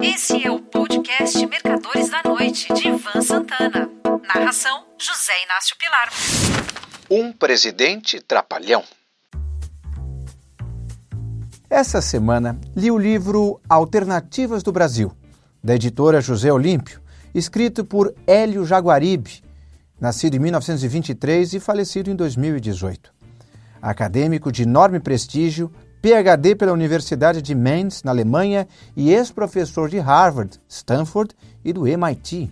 Esse é o podcast Mercadores da Noite, de Ivan Santana. Narração: José Inácio Pilar. Um presidente trapalhão. Essa semana li o livro Alternativas do Brasil, da editora José Olímpio, escrito por Hélio Jaguaribe, nascido em 1923 e falecido em 2018. Acadêmico de enorme prestígio, PhD pela Universidade de Mainz, na Alemanha, e ex-professor de Harvard, Stanford e do MIT.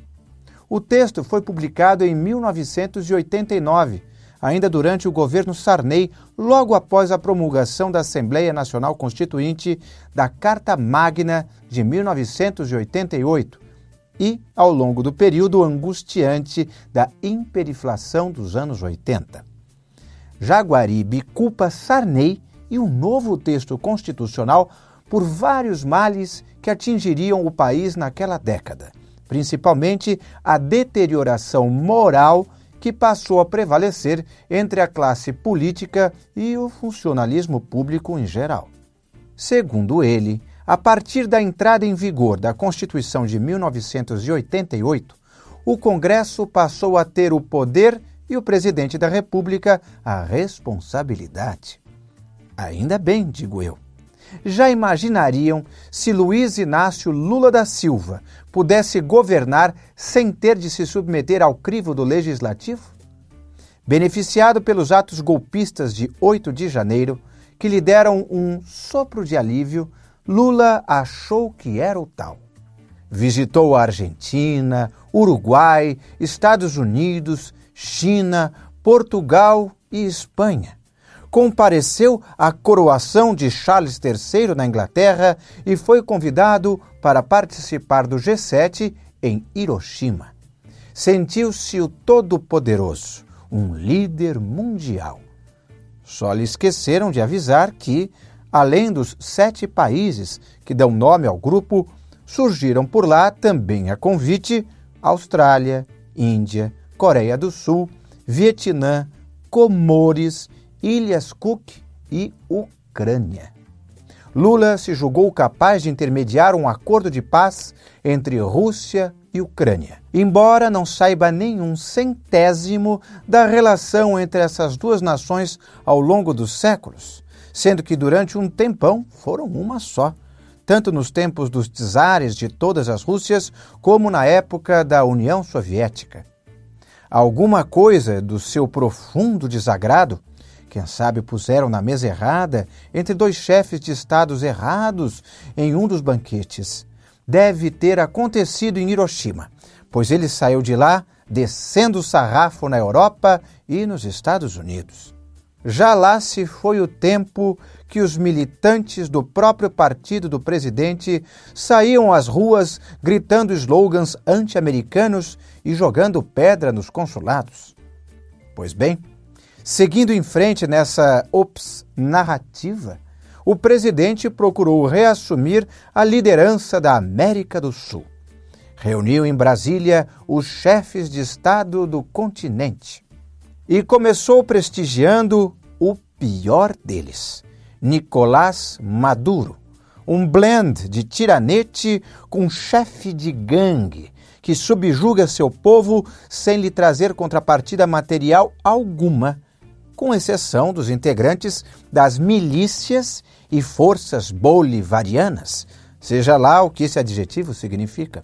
O texto foi publicado em 1989, ainda durante o governo Sarney, logo após a promulgação da Assembleia Nacional Constituinte da Carta Magna de 1988 e ao longo do período angustiante da hiperinflação dos anos 80. Jaguaribe culpa Sarney e um novo texto constitucional por vários males que atingiriam o país naquela década, principalmente a deterioração moral que passou a prevalecer entre a classe política e o funcionalismo público em geral. Segundo ele, a partir da entrada em vigor da Constituição de 1988, o Congresso passou a ter o poder e o presidente da República a responsabilidade. Ainda bem, digo eu. Já imaginariam se Luiz Inácio Lula da Silva pudesse governar sem ter de se submeter ao crivo do legislativo? Beneficiado pelos atos golpistas de 8 de janeiro, que lhe deram um sopro de alívio, Lula achou que era o tal. Visitou a Argentina, Uruguai, Estados Unidos, China, Portugal e Espanha compareceu à coroação de Charles III na Inglaterra e foi convidado para participar do G7 em Hiroshima. Sentiu-se o Todo-Poderoso, um líder mundial. Só lhe esqueceram de avisar que, além dos sete países que dão nome ao grupo, surgiram por lá também a convite Austrália, Índia, Coreia do Sul, Vietnã, Comores Ilhas Cook e Ucrânia. Lula se julgou capaz de intermediar um acordo de paz entre Rússia e Ucrânia, embora não saiba nenhum centésimo da relação entre essas duas nações ao longo dos séculos, sendo que durante um tempão foram uma só, tanto nos tempos dos czares de todas as Rússias como na época da União Soviética. Alguma coisa do seu profundo desagrado quem sabe puseram na mesa errada entre dois chefes de estados errados em um dos banquetes. Deve ter acontecido em Hiroshima, pois ele saiu de lá descendo o sarrafo na Europa e nos Estados Unidos. Já lá se foi o tempo que os militantes do próprio partido do presidente saíam às ruas gritando slogans anti-americanos e jogando pedra nos consulados. Pois bem, Seguindo em frente nessa ops narrativa, o presidente procurou reassumir a liderança da América do Sul. Reuniu em Brasília os chefes de Estado do continente e começou prestigiando o pior deles, Nicolás Maduro, um blend de tiranete com chefe de gangue que subjuga seu povo sem lhe trazer contrapartida material alguma com exceção dos integrantes das milícias e forças bolivarianas, seja lá o que esse adjetivo significa.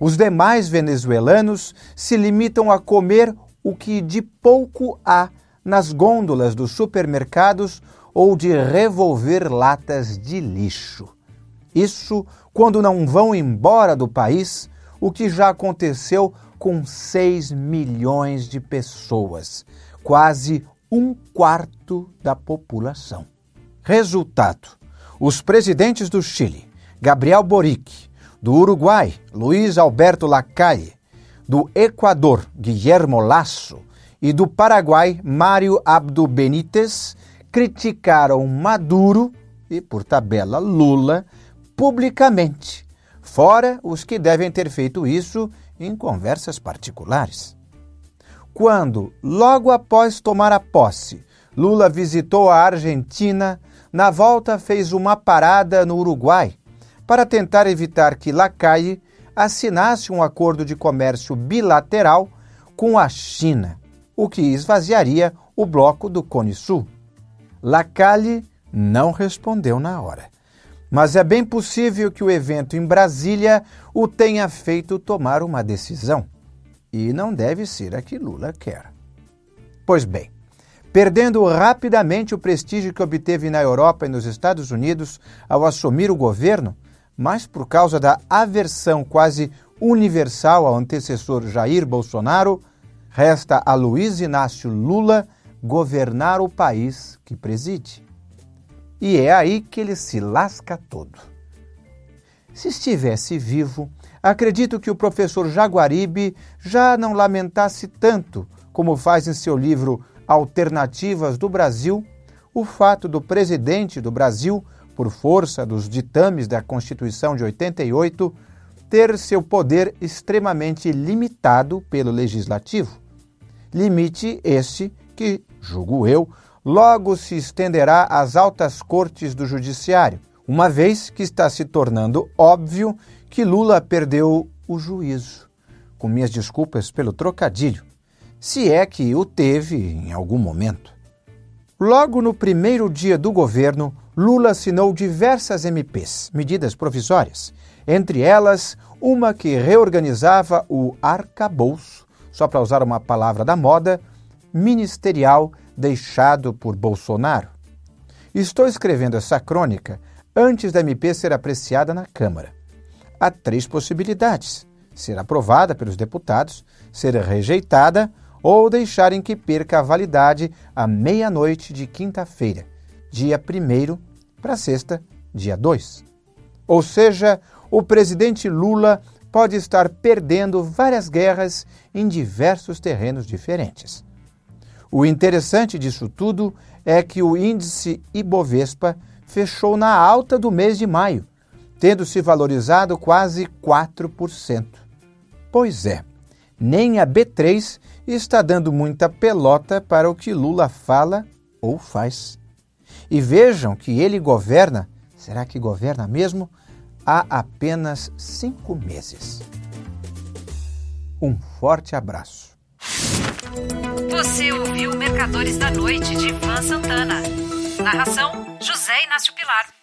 Os demais venezuelanos se limitam a comer o que de pouco há nas gôndolas dos supermercados ou de revolver latas de lixo. Isso quando não vão embora do país, o que já aconteceu com 6 milhões de pessoas, quase um quarto da população. Resultado: os presidentes do Chile, Gabriel Boric, do Uruguai, Luiz Alberto Lacalle, do Equador, Guillermo Lasso, e do Paraguai, Mário Abdo Benítez, criticaram Maduro e, por tabela, Lula publicamente, fora os que devem ter feito isso em conversas particulares quando, logo após tomar a posse, Lula visitou a Argentina, na volta fez uma parada no Uruguai para tentar evitar que Lacaille assinasse um acordo de comércio bilateral com a China, o que esvaziaria o bloco do Cone Sul. Lacalle não respondeu na hora. Mas é bem possível que o evento em Brasília o tenha feito tomar uma decisão. E não deve ser a que Lula quer. Pois bem, perdendo rapidamente o prestígio que obteve na Europa e nos Estados Unidos ao assumir o governo, mas por causa da aversão quase universal ao antecessor Jair Bolsonaro, resta a Luiz Inácio Lula governar o país que preside. E é aí que ele se lasca todo. Se estivesse vivo, acredito que o professor Jaguaribe já não lamentasse tanto, como faz em seu livro Alternativas do Brasil, o fato do presidente do Brasil, por força dos ditames da Constituição de 88, ter seu poder extremamente limitado pelo legislativo. Limite este que, julgo eu, logo se estenderá às altas cortes do Judiciário, uma vez que está se tornando óbvio que Lula perdeu o juízo. Com minhas desculpas pelo trocadilho, se é que o teve em algum momento. Logo no primeiro dia do governo, Lula assinou diversas MPs, medidas provisórias, entre elas uma que reorganizava o arcabouço, só para usar uma palavra da moda, ministerial deixado por Bolsonaro. Estou escrevendo essa crônica antes da MP ser apreciada na Câmara. Há três possibilidades: ser aprovada pelos deputados, ser rejeitada ou deixarem que perca a validade à meia-noite de quinta-feira, dia 1 para sexta, dia 2. Ou seja, o presidente Lula pode estar perdendo várias guerras em diversos terrenos diferentes. O interessante disso tudo é que o índice Ibovespa fechou na alta do mês de maio, tendo se valorizado quase 4%. Pois é, nem a B3 está dando muita pelota para o que Lula fala ou faz. E vejam que ele governa, será que governa mesmo? Há apenas cinco meses. Um forte abraço. Você ouviu Mercadores da Noite de Ivan Santana. Narração: José Inácio Pilar.